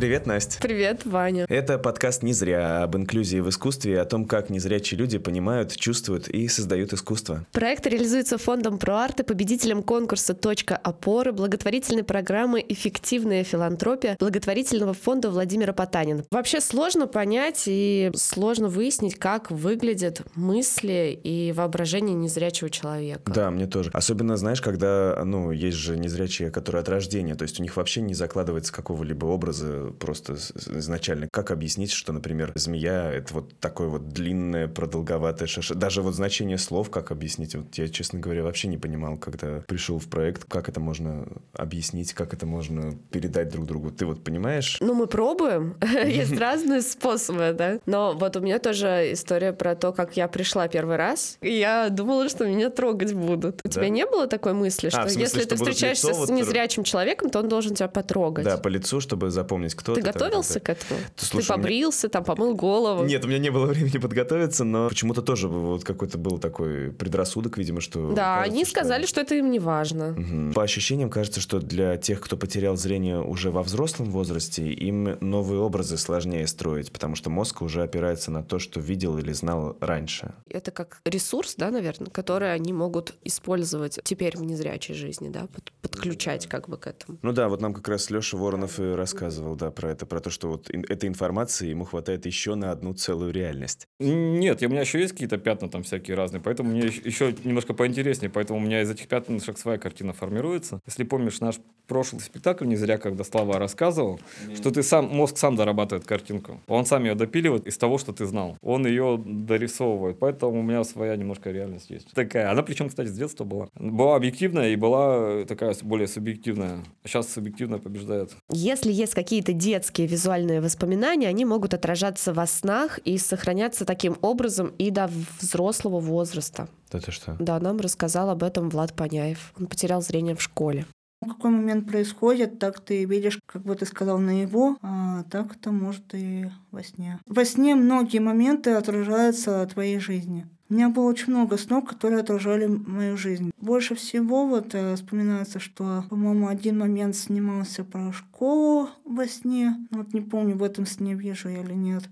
Привет, Настя. Привет, Ваня. Это подкаст «Не зря» об инклюзии в искусстве и о том, как незрячие люди понимают, чувствуют и создают искусство. Проект реализуется фондом ProArt и победителем конкурса «Точка опоры», благотворительной программы «Эффективная филантропия» благотворительного фонда Владимира Потанина. Вообще сложно понять и сложно выяснить, как выглядят мысли и воображение незрячего человека. Да, мне тоже. Особенно, знаешь, когда, ну, есть же незрячие, которые от рождения, то есть у них вообще не закладывается какого-либо образа просто изначально. Как объяснить, что, например, змея — это вот такое вот длинное, продолговатое шаша. Даже вот значение слов, как объяснить, вот я, честно говоря, вообще не понимал, когда пришел в проект, как это можно объяснить, как это можно передать друг другу. Ты вот понимаешь? Ну, мы пробуем. Есть разные способы, да. Но вот у меня тоже история про то, как я пришла первый раз. Я думала, что меня трогать будут. У тебя не было такой мысли, А, что если ты встречаешься с незрячим человеком, то он должен тебя потрогать? Да, по лицу, чтобы запомнить, кто ты. Ты готовился к этому? Слушай, ты побрился, там, помыл голову? Нет, у меня не было времени подготовиться, но почему-то тоже вот какой-то был такой предрассудок, видимо, что... Да, кажется, они сказали, что это им не важно. Угу. По ощущениям кажется, что для тех, кто потерял зрение уже во взрослом возрасте, им новые образы сложнее строить, потому что мозг уже опирается на то, что видел или знал раньше. Это как ресурс, да, наверное, который они могут использовать теперь в незрячей жизни, да, подключать как бы к этому. Ну да, вот нам как раз Леша Воронов и рассказывал, да, про это, про то, что вот этой информации ему хватает еще на одну целую реальность. Нет, у меня еще есть какие-то пятна там всякие разные, поэтому мне еще немножко поинтереснее, поэтому у меня из этих пятнышек своя картина формируется. Если помнишь наш прошлый спектакль, не зря, когда Слава рассказывал, mm. что ты сам, мозг сам дорабатывает картинку. Он сам ее допиливает из того, что ты знал. Он ее дорисовывает, поэтому у меня своя немножко реальность есть. Такая, она причем, кстати, с детства была. Была объективная и была такая более субъективная. Сейчас субъективная побеждает. Если есть какие-то детские визуальные воспоминания, они могут отражаться во снах и сохраняться таким образом и до взрослого возраста. Да ты что? Да, нам рассказал об этом Влад Паняев. Он потерял зрение в школе. Какой момент происходит, так ты видишь, как бы ты сказал, на его, а так это может и во сне. Во сне многие моменты отражаются от твоей жизни. У меня было очень много снов, которые отражали мою жизнь. Больше всего вот э, вспоминается, что, по-моему, один момент снимался про школу во сне. Вот не помню, в этом сне вижу я или нет.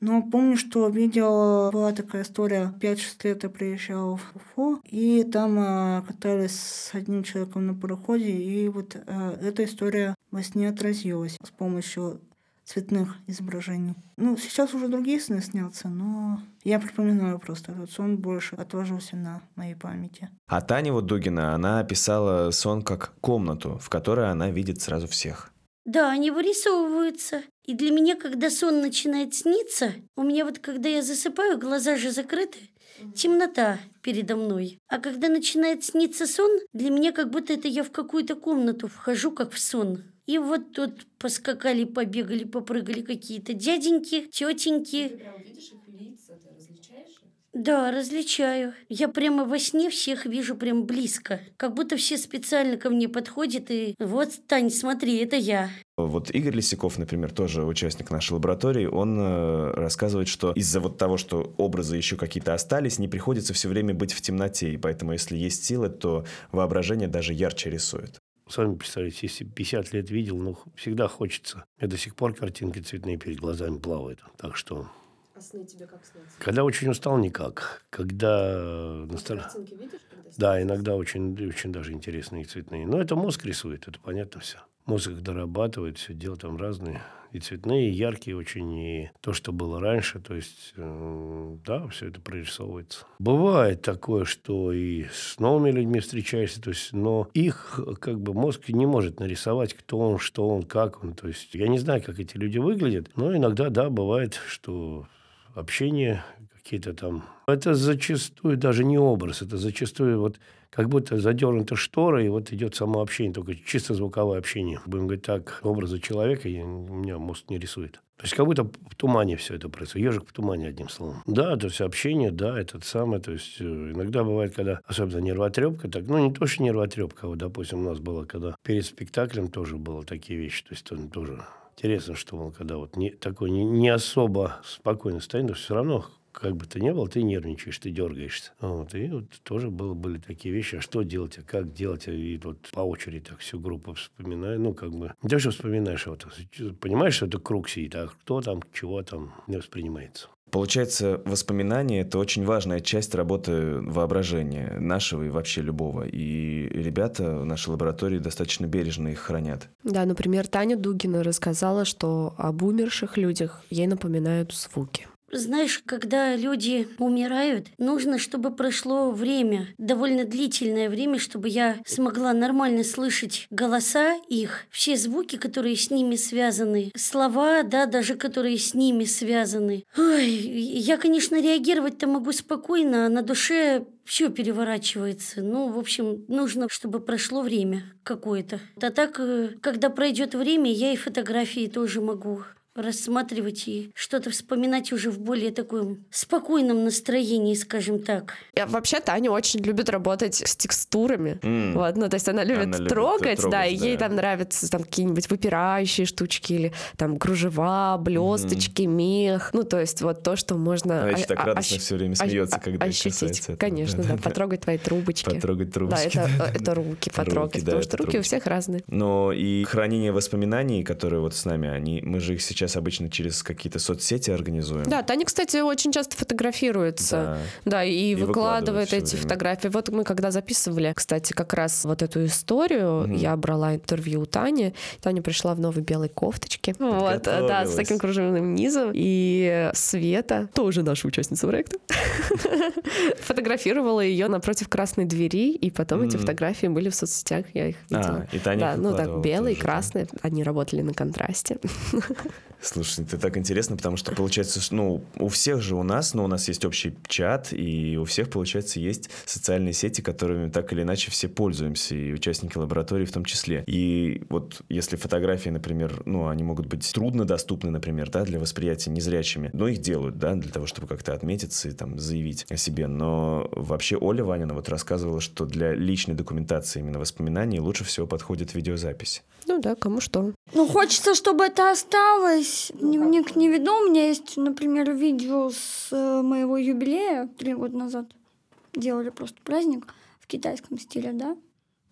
Но помню, что видела, была такая история, 5-6 лет я приезжала в Уфу, и там э, катались с одним человеком на пароходе, и вот э, эта история во сне отразилась с помощью цветных изображений. Ну, сейчас уже другие сны снятся, но я припоминаю просто этот сон больше отложился на моей памяти. А Таня вот Дугина, она описала сон как комнату, в которой она видит сразу всех. Да, они вырисовываются. И для меня, когда сон начинает сниться, у меня вот когда я засыпаю, глаза же закрыты, темнота передо мной. А когда начинает сниться сон, для меня как будто это я в какую-то комнату вхожу, как в сон. И вот тут поскакали, побегали, попрыгали какие-то дяденьки, тетеньки. Ты прям видишь их лица, ты различаешь их? Да, различаю. Я прямо во сне всех вижу прям близко. Как будто все специально ко мне подходят и вот, Тань, смотри, это я. Вот Игорь Лисяков, например, тоже участник нашей лаборатории, он э, рассказывает, что из-за вот того, что образы еще какие-то остались, не приходится все время быть в темноте, и поэтому, если есть силы, то воображение даже ярче рисует. Сами представляете, если 50 лет видел, ну, всегда хочется. Меня до сих пор картинки цветные перед глазами плавают. Так что... А сны тебе как снятся? Когда очень устал, никак. Когда... А стар... картинки видишь? Когда да, иногда очень, очень даже интересные цветные. Но это мозг рисует, это понятно все. Мозг дорабатывает, все дело там разные и цветные, и яркие очень, и то, что было раньше. То есть, э, да, все это прорисовывается. Бывает такое, что и с новыми людьми встречаешься, то есть, но их как бы мозг не может нарисовать, кто он, что он, как он. То есть, я не знаю, как эти люди выглядят, но иногда, да, бывает, что общение какие-то там... Это зачастую даже не образ, это зачастую вот как будто задернута штора, и вот идет само общение, только чисто звуковое общение. Будем говорить так, образа человека я, меня мозг не рисует. То есть как будто в тумане все это происходит. Ежик в тумане, одним словом. Да, это все общение, да, это самое. То есть э, иногда бывает, когда особенно нервотрепка, так, ну не то, что нервотрепка, а вот, допустим, у нас было, когда перед спектаклем тоже было такие вещи. То есть тоже Интересно, что, мол, когда вот не, такой не, не особо спокойно стоит, но все равно как бы то ни было, ты нервничаешь, ты дергаешься. Вот. И вот тоже было, были такие вещи, а что делать, а как делать, и вот по очереди так всю группу вспоминаю, ну, как бы, не то, что вспоминаешь, вот, понимаешь, что это круг сидит, а кто там, чего там не воспринимается. Получается, воспоминания – это очень важная часть работы воображения, нашего и вообще любого. И ребята в нашей лаборатории достаточно бережно их хранят. Да, например, Таня Дугина рассказала, что об умерших людях ей напоминают звуки. Знаешь, когда люди умирают, нужно, чтобы прошло время, довольно длительное время, чтобы я смогла нормально слышать голоса их, все звуки, которые с ними связаны, слова, да, даже которые с ними связаны. Ой, я, конечно, реагировать-то могу спокойно, а на душе все переворачивается. Ну, в общем, нужно, чтобы прошло время какое-то. А так, э, когда пройдет время, я и фотографии тоже могу рассматривать и что-то вспоминать уже в более таком спокойном настроении, скажем так. Я, вообще Таня очень любит работать с текстурами. Mm. Вот, ну, то есть она любит она трогать, любит трогать, да, и ей там нравятся там какие-нибудь выпирающие штучки или там кружева, блесточки, mm. мех. Ну, то есть вот то, что можно... Она еще так радостно ощ- все время смеется, когда ощутить. Этого. Конечно, да, потрогать твои трубочки. Потрогать трубочки. Да, это, это руки потрогать, потому что руки у всех разные. Но и хранение воспоминаний, которые вот с нами, они, мы же их сейчас сейчас обычно через какие-то соцсети организуем. Да, Таня, кстати, очень часто фотографируется. Да, да и, и выкладывает, эти время. фотографии. Вот мы когда записывали, кстати, как раз вот эту историю, mm я брала интервью у Тани. Таня пришла в новой белой кофточке. Вот, да, с таким кружевным низом. И Света, тоже наша участница проекта, фотографировала ее напротив красной двери, и потом эти фотографии были в соцсетях, я их а, видела. А, и Таня да, ну так, белый, красный, они работали на контрасте. Слушай, это так интересно, потому что получается, ну, у всех же у нас, ну, у нас есть общий чат, и у всех, получается, есть социальные сети, которыми так или иначе все пользуемся, и участники лаборатории в том числе. И вот если фотографии, например, ну, они могут быть труднодоступны, например, да, для восприятия незрячими, но их делают, да, для того, чтобы как-то отметиться и там заявить о себе. Но вообще Оля Ванина вот рассказывала, что для личной документации именно воспоминаний лучше всего подходит видеозапись. Ну да, кому что. Ну, хочется, чтобы это осталось. Дневник не веду. У меня есть, например, видео с э, моего юбилея три года назад. Делали просто праздник в китайском стиле, да?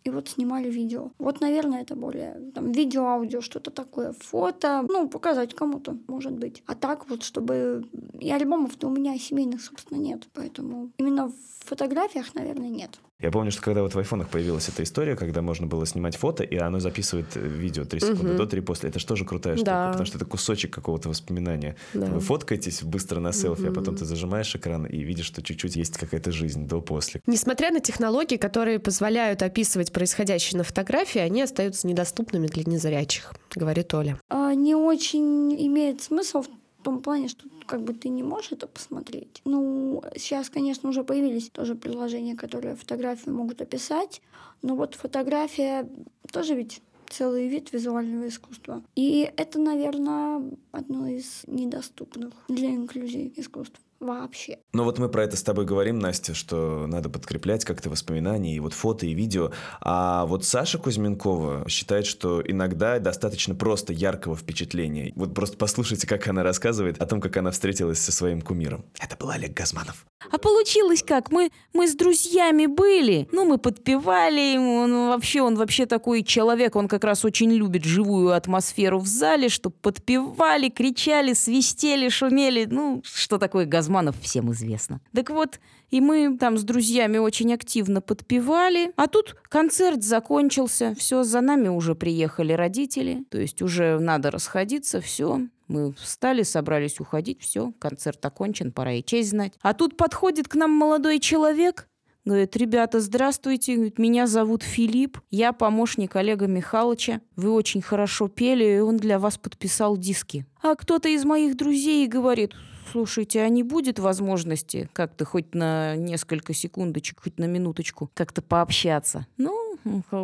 и вот снимали видео. Вот, наверное, это более там видео, аудио, что-то такое, фото, ну, показать кому-то, может быть. А так вот, чтобы... И альбомов-то у меня семейных, собственно, нет. Поэтому именно в фотографиях, наверное, нет. Я помню, что когда вот в айфонах появилась эта история, когда можно было снимать фото, и оно записывает э, видео 3 секунды угу. до, 3 после. Это же тоже крутая штука, да. потому что это кусочек какого-то воспоминания. Да. Вы фоткаетесь быстро на селфи, угу. а потом ты зажимаешь экран и видишь, что чуть-чуть есть какая-то жизнь до-после. Несмотря на технологии, которые позволяют описывать происходящее на фотографии, они остаются недоступными для незрячих, говорит Оля. А, не очень имеет смысл в том плане, что как бы ты не можешь это посмотреть. Ну, сейчас, конечно, уже появились тоже приложения, которые фотографию могут описать, но вот фотография тоже ведь целый вид визуального искусства. И это, наверное, одно из недоступных для инклюзии искусств вообще. Ну вот мы про это с тобой говорим, Настя, что надо подкреплять как-то воспоминания и вот фото и видео. А вот Саша Кузьменкова считает, что иногда достаточно просто яркого впечатления. Вот просто послушайте, как она рассказывает о том, как она встретилась со своим кумиром. Это был Олег Газманов. А получилось как? Мы, мы с друзьями были, ну, мы подпевали ему, он вообще, он вообще такой человек, он как раз очень любит живую атмосферу в зале, что подпевали, кричали, свистели, шумели, ну, что такое Газманов, всем известно. Так вот, и мы там с друзьями очень активно подпевали. А тут концерт закончился, все, за нами уже приехали родители, то есть уже надо расходиться, все. Мы встали, собрались уходить, все, концерт окончен, пора и честь знать. А тут подходит к нам молодой человек, Говорит, ребята, здравствуйте, меня зовут Филипп, я помощник Олега Михайловича, вы очень хорошо пели, и он для вас подписал диски. А кто-то из моих друзей говорит, слушайте, а не будет возможности как-то хоть на несколько секундочек, хоть на минуточку как-то пообщаться? Ну,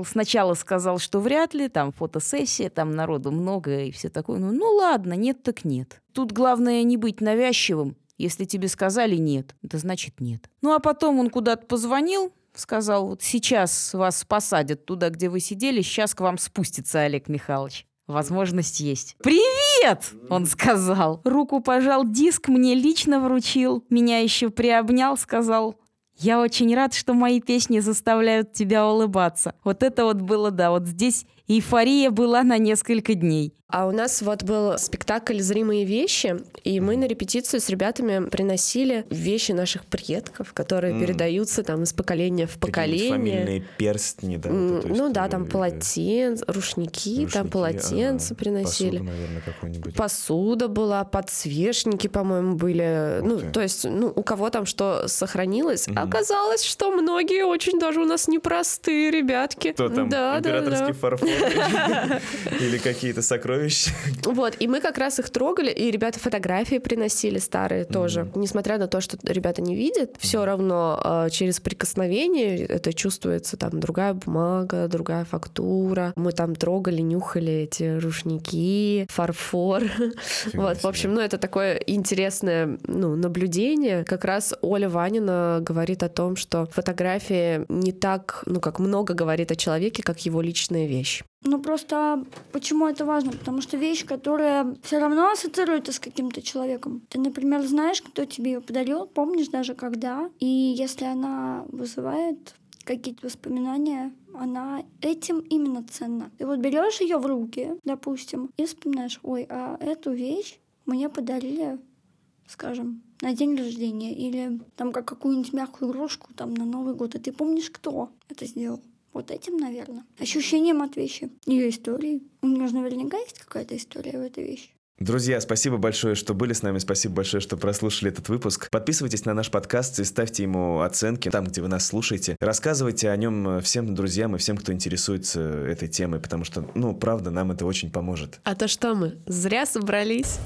сначала сказал, что вряд ли, там фотосессия, там народу много и все такое. Ну, ну ладно, нет так нет. Тут главное не быть навязчивым. Если тебе сказали нет, это значит нет. Ну а потом он куда-то позвонил, сказал, вот сейчас вас посадят туда, где вы сидели, сейчас к вам спустится Олег Михайлович. Возможность есть. Привет! Он сказал. Руку пожал, диск мне лично вручил. Меня еще приобнял, сказал, я очень рад, что мои песни заставляют тебя улыбаться. Вот это вот было, да, вот здесь эйфория была на несколько дней. А у нас вот был спектакль «Зримые вещи», и мы на репетицию с ребятами приносили вещи наших предков, которые М. передаются там из поколения в поколение. фамильные перстни, да? М, вот, ну да, э, там полотенца, рушники, там рушники, полотенца ага, приносили. Посуду, наверное, какую-нибудь. Посуда была, подсвечники, по-моему, были. Ух ну, ты. то есть, ну, у кого там что сохранилось. Мгм. Оказалось, что многие очень даже у нас непростые ребятки. Кто там? Да, да, Императорский да. фарфор? Или какие-то сокровища? Вот, и мы как раз их трогали, и ребята фотографии приносили старые тоже. Несмотря на то, что ребята не видят, все равно э, через прикосновение это чувствуется там другая бумага, другая фактура. Мы там трогали, нюхали эти рушники, фарфор. Вот, в общем, ну это такое интересное ну, наблюдение. Как раз Оля Ванина говорит о том, что фотография не так, ну как много говорит о человеке, как его личная вещь. Ну просто почему это важно? Потому что вещь, которая все равно ассоциируется с каким-то человеком. Ты, например, знаешь, кто тебе ее подарил, помнишь даже когда. И если она вызывает какие-то воспоминания, она этим именно ценна. Ты вот берешь ее в руки, допустим, и вспоминаешь, ой, а эту вещь мне подарили, скажем, на день рождения или там как какую-нибудь мягкую игрушку там на Новый год, и ты помнишь, кто это сделал. Вот этим, наверное. Ощущением от вещи. Ее истории. У нее же наверняка есть какая-то история в этой вещи. Друзья, спасибо большое, что были с нами. Спасибо большое, что прослушали этот выпуск. Подписывайтесь на наш подкаст и ставьте ему оценки там, где вы нас слушаете. Рассказывайте о нем всем друзьям и всем, кто интересуется этой темой, потому что, ну, правда, нам это очень поможет. А то что мы, зря собрались?